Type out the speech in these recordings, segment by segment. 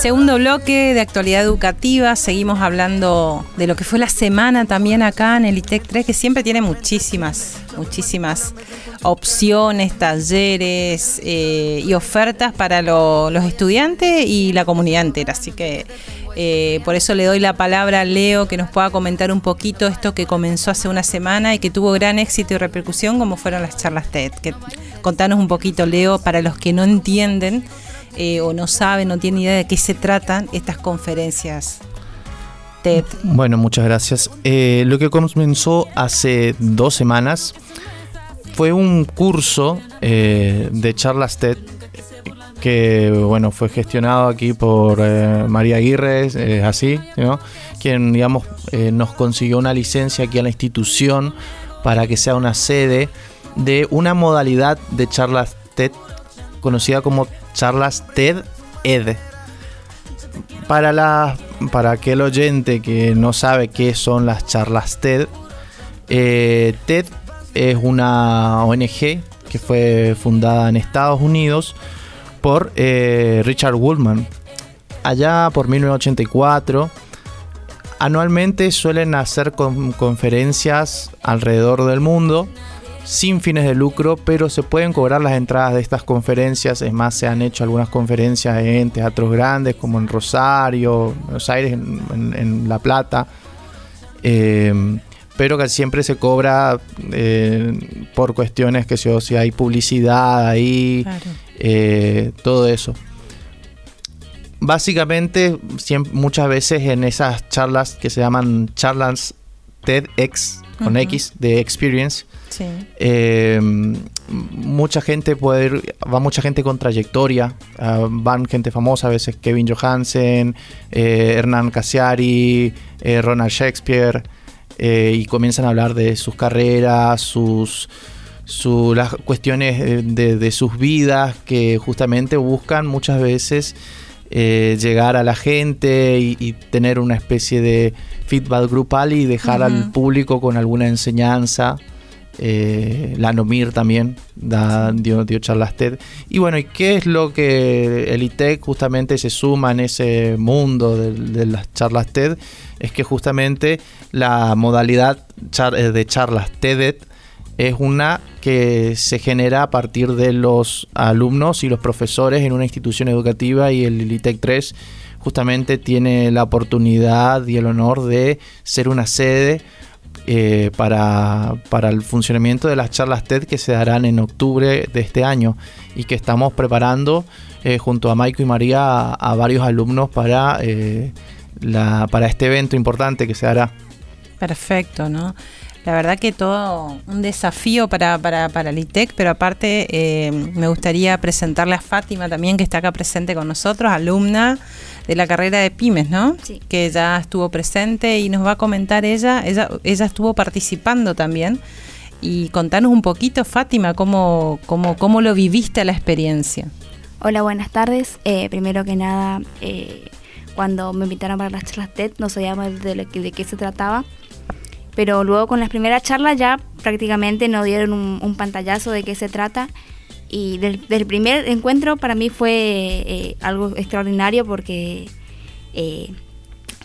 Segundo bloque de actualidad educativa, seguimos hablando de lo que fue la semana también acá en el ITEC 3, que siempre tiene muchísimas, muchísimas opciones, talleres eh, y ofertas para los estudiantes y la comunidad entera. Así que eh, por eso le doy la palabra a Leo que nos pueda comentar un poquito esto que comenzó hace una semana y que tuvo gran éxito y repercusión, como fueron las charlas TED. Que, contanos un poquito, Leo, para los que no entienden eh, o no saben, no tienen idea de qué se tratan estas conferencias. TED. Bueno, muchas gracias. Eh, lo que comenzó hace dos semanas fue un curso eh, de charlas TED que bueno fue gestionado aquí por María Aguirre, es así, ¿no? quien digamos nos consiguió una licencia aquí a la institución para que sea una sede de una modalidad de charlas TED conocida como charlas TED Ed. Para, la, para aquel oyente que no sabe qué son las charlas TED, eh, TED es una ONG que fue fundada en Estados Unidos por eh, Richard Woolman. Allá por 1984, anualmente suelen hacer conferencias alrededor del mundo sin fines de lucro, pero se pueden cobrar las entradas de estas conferencias. Es más, se han hecho algunas conferencias en teatros grandes como en Rosario, Buenos Aires, en, La Plata. Eh, pero que siempre se cobra eh, por cuestiones que si, hay publicidad ahí, eh, todo eso. Básicamente, muchas veces en esas charlas que se llaman charlas TEDx con X de Experience, eh, mucha gente puede ir, va mucha gente con trayectoria, ah, van gente famosa, a veces Kevin Johansen, eh, Hernán Casiari, eh, Ronald Shakespeare, y comienzan a hablar de sus carreras, sus, las cuestiones de, sus vidas que justamente buscan muchas veces llegar a la gente y, tener una especie de feedback grupal y dejar al público con alguna enseñanza. Eh, la Nomir también da, dio, charlas TED. Y bueno, ¿y qué es lo que el ITEC justamente se suma en ese mundo de, las charlas TED? Es que justamente la modalidad eh, de charlas TED es una que se genera a partir de los alumnos y los profesores en una institución educativa y el ITEC 3 justamente tiene la oportunidad y el honor de ser una sede eh, para, el funcionamiento de las charlas TED que se darán en octubre de este año y que estamos preparando eh, junto a Maiko y María a, varios alumnos para, eh, la, para este evento importante que se hará. Perfecto, ¿no? La verdad que todo un desafío para, para, para el ITEC, pero aparte me gustaría presentarle a Fátima también, que está acá presente con nosotros, alumna de la carrera de pymes, ¿no? Sí. Que ya estuvo presente y nos va a comentar ella, ella, ella estuvo participando también. Y contanos un poquito, Fátima, cómo, cómo, cómo lo viviste la experiencia. Hola, buenas tardes. Eh, primero que nada, eh, cuando me invitaron para las charlas TED, no sabíamos de, de qué se trataba. Pero luego con las primeras charlas ya prácticamente nos dieron un, un pantallazo de qué se trata y del, primer encuentro para mí fue eh, algo extraordinario porque eh,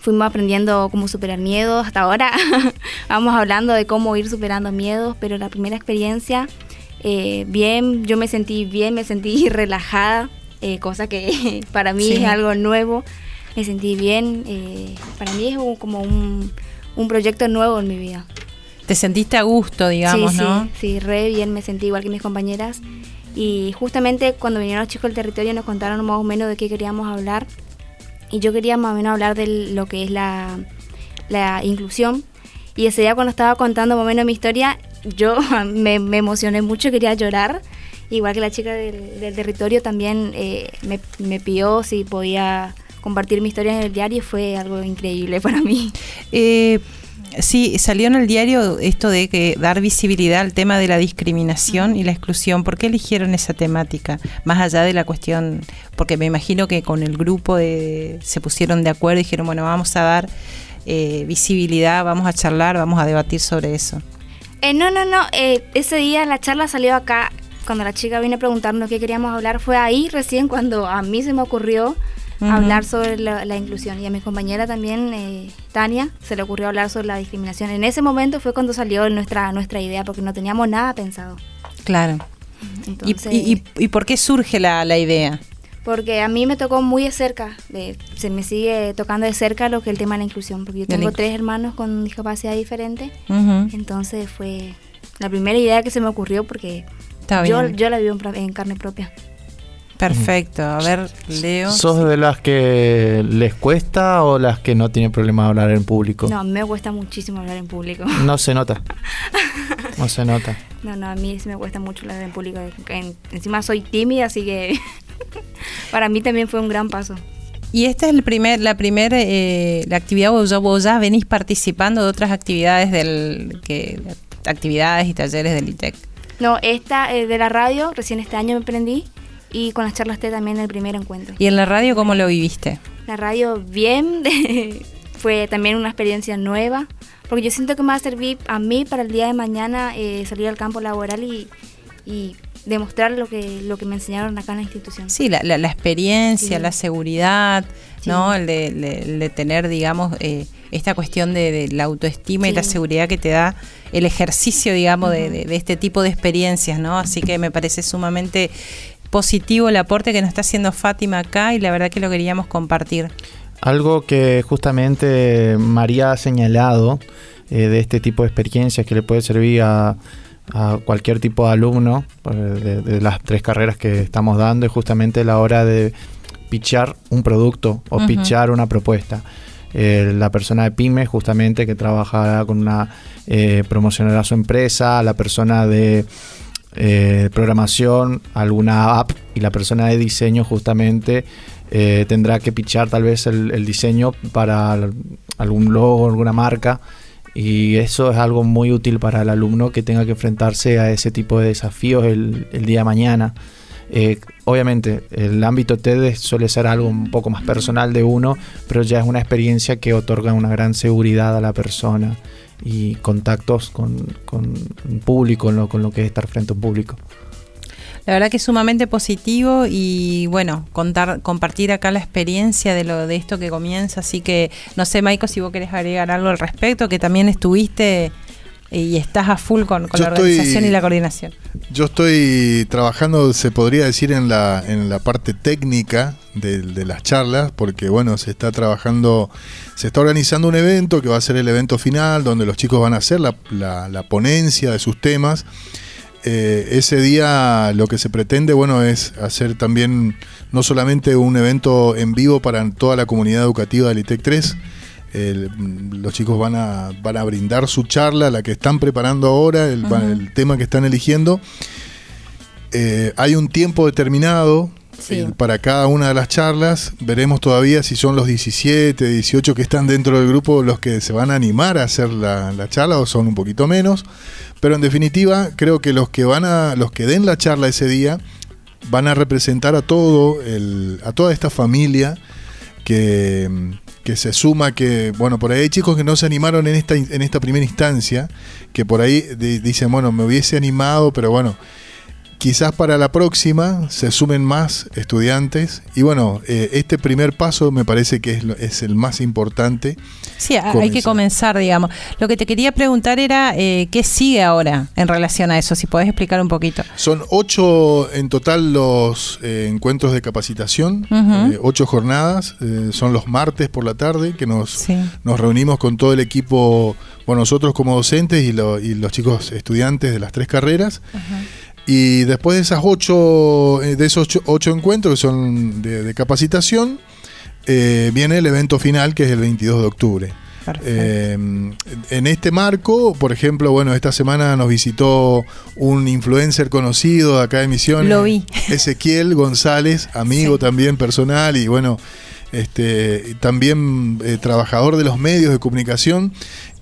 fuimos aprendiendo cómo superar miedos. Hasta ahora vamos hablando de cómo ir superando miedos, pero la primera experiencia, eh, bien, yo me sentí bien, me sentí relajada, cosa que para mí es algo nuevo. Me sentí bien, para mí es como un, un proyecto nuevo en mi vida. Te sentiste a gusto, digamos, ¿no? Sí, sí, re bien, me sentí igual que mis compañeras. Y justamente cuando vinieron los chicos del territorio nos contaron más o menos de qué queríamos hablar. Y yo quería más o menos hablar de lo que es la, inclusión. Y ese día cuando estaba contando más o menos mi historia, yo me, emocioné mucho, quería llorar. Igual que la chica del, territorio también eh, me, me pidió si podía compartir mi historia en el diario fue algo increíble para mí. Eh, Sí, salió en el diario esto de que dar visibilidad al tema de la discriminación y la exclusión. ¿Por qué eligieron esa temática? Más allá de la cuestión, porque me imagino que con el grupo de, se pusieron de acuerdo y dijeron, bueno, vamos a dar eh, visibilidad, vamos a charlar, vamos a debatir sobre eso. Eh, no, no, no. Eh, ese día la charla salió acá. Cuando la chica vino a preguntarnos qué queríamos hablar, fue ahí recién cuando a mí se me ocurrió hablar sobre la, inclusión. Y a mi compañera también, eh, Tania, se le ocurrió hablar sobre la discriminación. En ese momento fue cuando salió nuestra, nuestra idea, porque no teníamos nada pensado. Claro. ¿Y, y, por qué surge la, la, idea? Porque a mí me tocó muy de cerca, se me sigue tocando de cerca lo que es el tema de la inclusión, porque yo tengo tres hermanos con discapacidad diferente, entonces fue la primera idea que se me ocurrió porque yo, yo la vivo en carne propia. Perfecto. A ver, Leo. ¿Sos de las que les cuesta o las que no tienen problema de hablar en público? No, me cuesta muchísimo hablar en público. No se nota. No se nota. No, no, a mí sí me cuesta mucho hablar en público. encima soy tímida, así que para mí también fue un gran paso. Y esta es el primer, la primera eh, la actividad vos ya, vos ya venís participando de otras actividades del que actividades y talleres del ITEC. No, esta eh, de la radio, recién este año me prendí y con las charlas T también el primer encuentro. ¿Y en la radio cómo lo viviste? La radio bien, fue también una experiencia nueva, porque yo siento que me va a servir a mí para el día de mañana eh, salir al campo laboral y, y demostrar lo que lo que me enseñaron acá en la institución. Sí, la, la, experiencia, la seguridad, ¿no? El de, tener, digamos, eh, esta cuestión de, la autoestima y la seguridad que te da el ejercicio, digamos, de, este tipo de experiencias, ¿no? Así que me parece sumamente positivo el aporte que nos está haciendo Fátima acá y la verdad que lo queríamos compartir. Algo que justamente María ha señalado eh, de este tipo de experiencias que le puede servir a, cualquier tipo de alumno eh, de, las tres carreras que estamos dando es justamente la hora de pichar un producto o pichar una propuesta. Eh, la persona de pyme justamente que trabaja con una eh, promocionará su empresa, la persona de eh, programación, alguna app y la persona de diseño justamente eh, tendrá que pichar tal vez el, diseño para algún logo, alguna marca y eso es algo muy útil para el alumno que tenga que enfrentarse a ese tipo de desafíos el, día de mañana. Eh, obviamente, el ámbito TED suele ser algo un poco más personal de uno, pero ya es una experiencia que otorga una gran seguridad a la persona y contactos con, con público, lo, con lo que es estar frente a un público. La verdad que es sumamente positivo y bueno, contar, compartir acá la experiencia de lo de esto que comienza. Así que no sé, Maiko, si vos querés agregar algo al respecto, que también estuviste y estás a full con, la organización y la coordinación. Yo estoy trabajando, se podría decir, en la, en la parte técnica de, las charlas, porque bueno, se está trabajando, se está organizando un evento que va a ser el evento final, donde los chicos van a hacer la, la, ponencia de sus temas. Eh, ese día lo que se pretende, bueno, es hacer también no solamente un evento en vivo para toda la comunidad educativa del ITEC 3, los chicos van a, van a brindar su charla, la que están preparando ahora, el, tema que están eligiendo. Eh, hay un tiempo determinado para cada una de las charlas. Veremos todavía si son los 17, 18 que están dentro del grupo los que se van a animar a hacer la, charla o son un poquito menos. Pero en definitiva, creo que los que van a, los que den la charla ese día van a representar a todo el, a toda esta familia que, que se suma que, bueno, por ahí hay chicos que no se animaron en esta, en esta primera instancia, que por ahí dicen, bueno, me hubiese animado, pero bueno, quizás para la próxima se sumen más estudiantes y bueno, eh, este primer paso me parece que es, es el más importante. Sí, hay que comenzar, digamos. Lo que te quería preguntar era eh, qué sigue ahora en relación a eso, si podés explicar un poquito. Son ocho en total los eh, encuentros de capacitación, ocho jornadas, son los martes por la tarde que nos, nos reunimos con todo el equipo, bueno, nosotros como docentes y, y los chicos estudiantes de las tres carreras. Y después de esas ocho, eh, de esos ocho, encuentros que son de, capacitación, eh, viene el evento final que es el 22 de octubre. Eh, en este marco, por ejemplo, bueno, esta semana nos visitó un influencer conocido de acá de Misiones. Lo vi. Ezequiel González, amigo también personal y bueno, este, también trabajador de los medios de comunicación,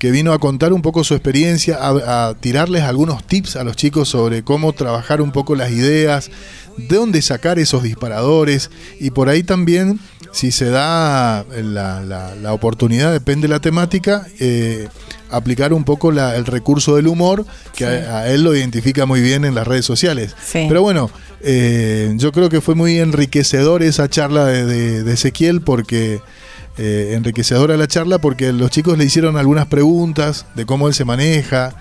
que vino a contar un poco su experiencia, a, tirarles algunos tips a los chicos sobre cómo trabajar un poco las ideas de dónde sacar esos disparadores y por ahí también si se da la, oportunidad, depende de la temática, eh, aplicar un poco el recurso del humor, que a, él lo identifica muy bien en las redes sociales. Pero bueno, eh, yo creo que fue muy enriquecedor esa charla de, Ezequiel porque... Eh, enriquecedora la charla porque los chicos le hicieron algunas preguntas de cómo él se maneja.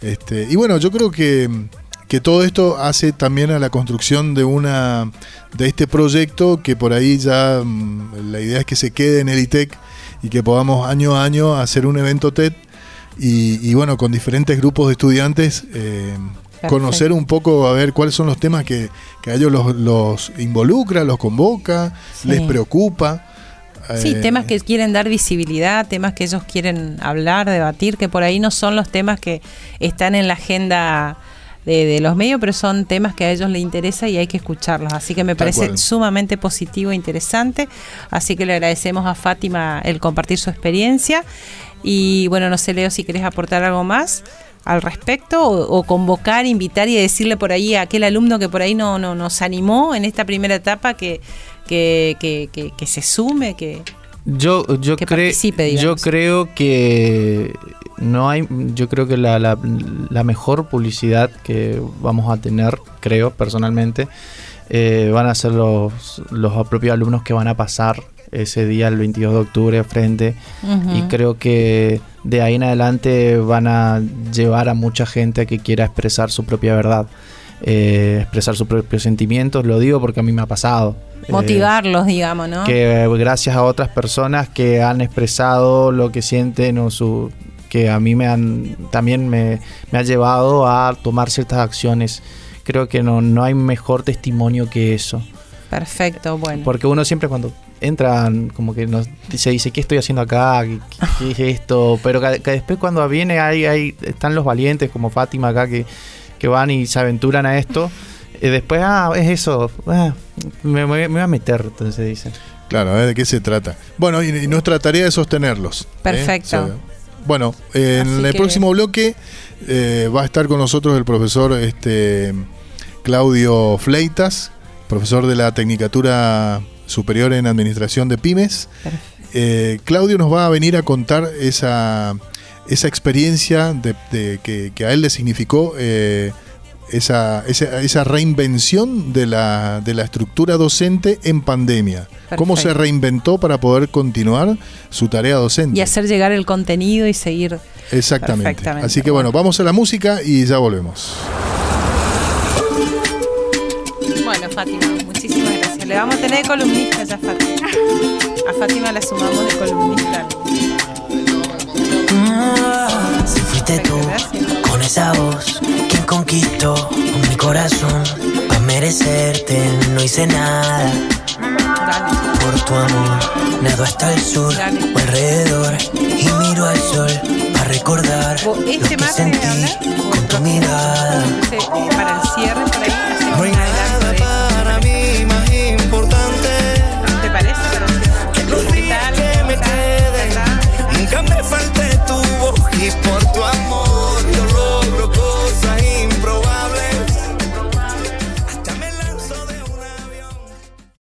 Este, y bueno, yo creo que que todo esto hace también a la construcción de una de este proyecto que por ahí ya mm, la idea es que se quede en el ITEC y que podamos año a año hacer un evento TED y, bueno, con diferentes grupos de estudiantes eh, conocer un poco, a ver cuáles son los temas que, a ellos los, involucra, los convoca, les preocupa. Sí, eh, temas que quieren dar visibilidad, temas que ellos quieren hablar, debatir, que por ahí no son los temas que están en la agenda de, los medios, pero son temas que a ellos les interesa y hay que escucharlos. Así que me parece sumamente positivo e interesante. Así que le agradecemos a Fátima el compartir su experiencia. Y bueno, no sé, Leo, si querés aportar algo más al respecto o, convocar, invitar y decirle por ahí a aquel alumno que por ahí no, no nos animó en esta primera etapa que, que, que, que se sume, que, yo, yo, yo creo que no hay, yo creo que la, la, mejor publicidad que vamos a tener, creo personalmente, eh, van a ser los, los propios alumnos que van a pasar ese día, el 22 de octubre, frente. Y creo que de ahí en adelante van a llevar a mucha gente que quiera expresar su propia verdad. Eh, expresar sus propios sentimientos, lo digo porque a mí me ha pasado. Eh, Motivarlos, digamos, ¿no? Que gracias a otras personas que han expresado lo que sienten o su que a mí me han también me, ha llevado a tomar ciertas acciones. Creo que no, no hay mejor testimonio que eso. Perfecto, bueno. Porque uno siempre cuando entra, como que nos, se dice, ¿qué estoy haciendo acá? ¿Qué, es esto? Pero que, después cuando viene, ahí, ahí están los valientes como Fátima acá que que van y se aventuran a esto. Y después, ah, es eso, ah, me, voy a meter, entonces dicen. Claro, a ver de qué se trata. Bueno, y, nuestra tarea es sostenerlos. ¿eh? Perfecto. bueno, en el próximo bloque eh, va a estar con nosotros el profesor este, Claudio Fleitas, profesor de la Tecnicatura Superior en Administración de Pymes. Eh, Claudio nos va a venir a contar esa esa experiencia de, que, a él le significó eh, esa, esa, reinvención de la, de la estructura docente en pandemia. ¿Cómo se reinventó para poder continuar su tarea docente? Y hacer llegar el contenido y seguir. Exactamente. Así que bueno, vamos a la música y ya volvemos. Bueno, Fátima, muchísimas gracias. Le vamos a tener de columnista ya, Fátima. A Fátima la sumamos de columnista. Si fuiste tú, con esa voz, quien conquistó mi corazón. A merecerte no hice nada. Por tu amor, nado hasta el sur o alrededor y miro al sol para recordar lo este que sentí